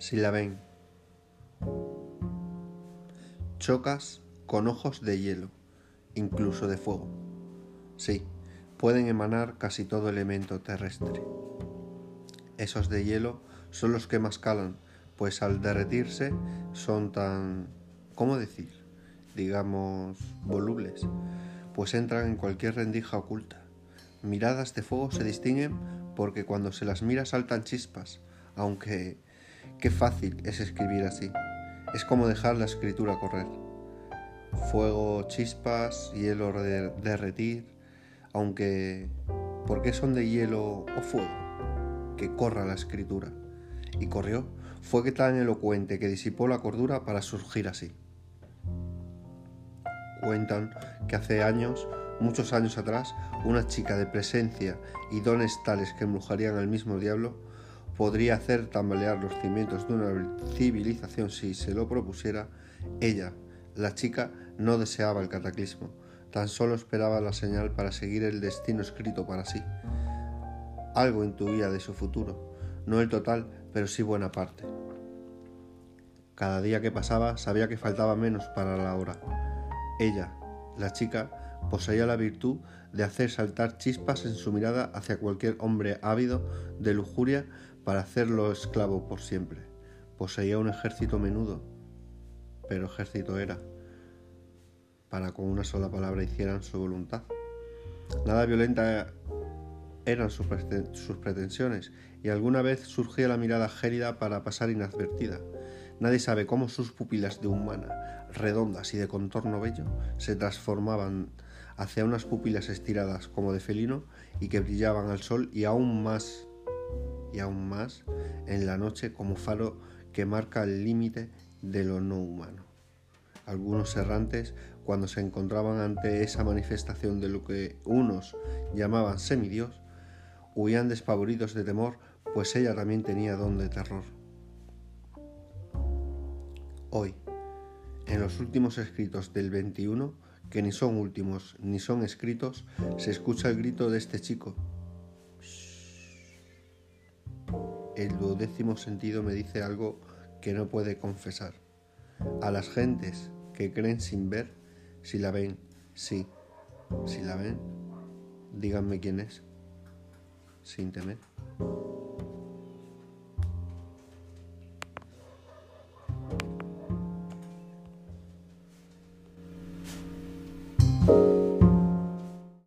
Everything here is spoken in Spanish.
si la ven. Chocas con ojos de hielo, incluso de fuego. Sí, pueden emanar casi todo elemento terrestre. Esos de hielo son los que más calan, pues al derretirse son tan, ¿cómo decir? Digamos, volubles, pues entran en cualquier rendija oculta. Miradas de fuego se distinguen porque cuando se las mira saltan chispas, aunque qué fácil es escribir así. Es como dejar la escritura correr. Fuego, chispas, hielo derretir, aunque ¿por qué son de hielo o fuego? Que corra la escritura. Y corrió, fue que tan elocuente que disipó la cordura para surgir así. Cuentan que hace años, muchos años atrás, una chica de presencia y dones tales que embrujarían al mismo diablo, podría hacer tambalear los cimientos de una civilización si se lo propusiera, ella, la chica, no deseaba el cataclismo, tan solo esperaba la señal para seguir el destino escrito para sí. Algo intuía de su futuro, no el total, pero sí buena parte. Cada día que pasaba sabía que faltaba menos para la hora. Ella, la chica, poseía la virtud de hacer saltar chispas en su mirada hacia cualquier hombre ávido de lujuria para hacerlo esclavo por siempre. Poseía un ejército menudo, pero ejército era, para con una sola palabra hicieran su voluntad. Nada violenta eran sus, pretensiones y alguna vez surgía la mirada gélida para pasar inadvertida. Nadie sabe cómo sus pupilas de humana, redondas y de contorno bello, se transformaban hacia unas pupilas estiradas como de felino y que brillaban al sol y aún más y aún más en la noche como faro que marca el límite de lo no humano. Algunos errantes, cuando se encontraban ante esa manifestación de lo que unos llamaban semidios, huían despavoridos de temor, pues ella también tenía don de terror. Hoy, en los últimos escritos del 21, que ni son últimos ni son escritos, se escucha el grito de este chico. El duodécimo sentido me dice algo que no puede confesar. A las gentes que creen sin ver, si la ven, sí, si la ven, díganme quién es, sin temer.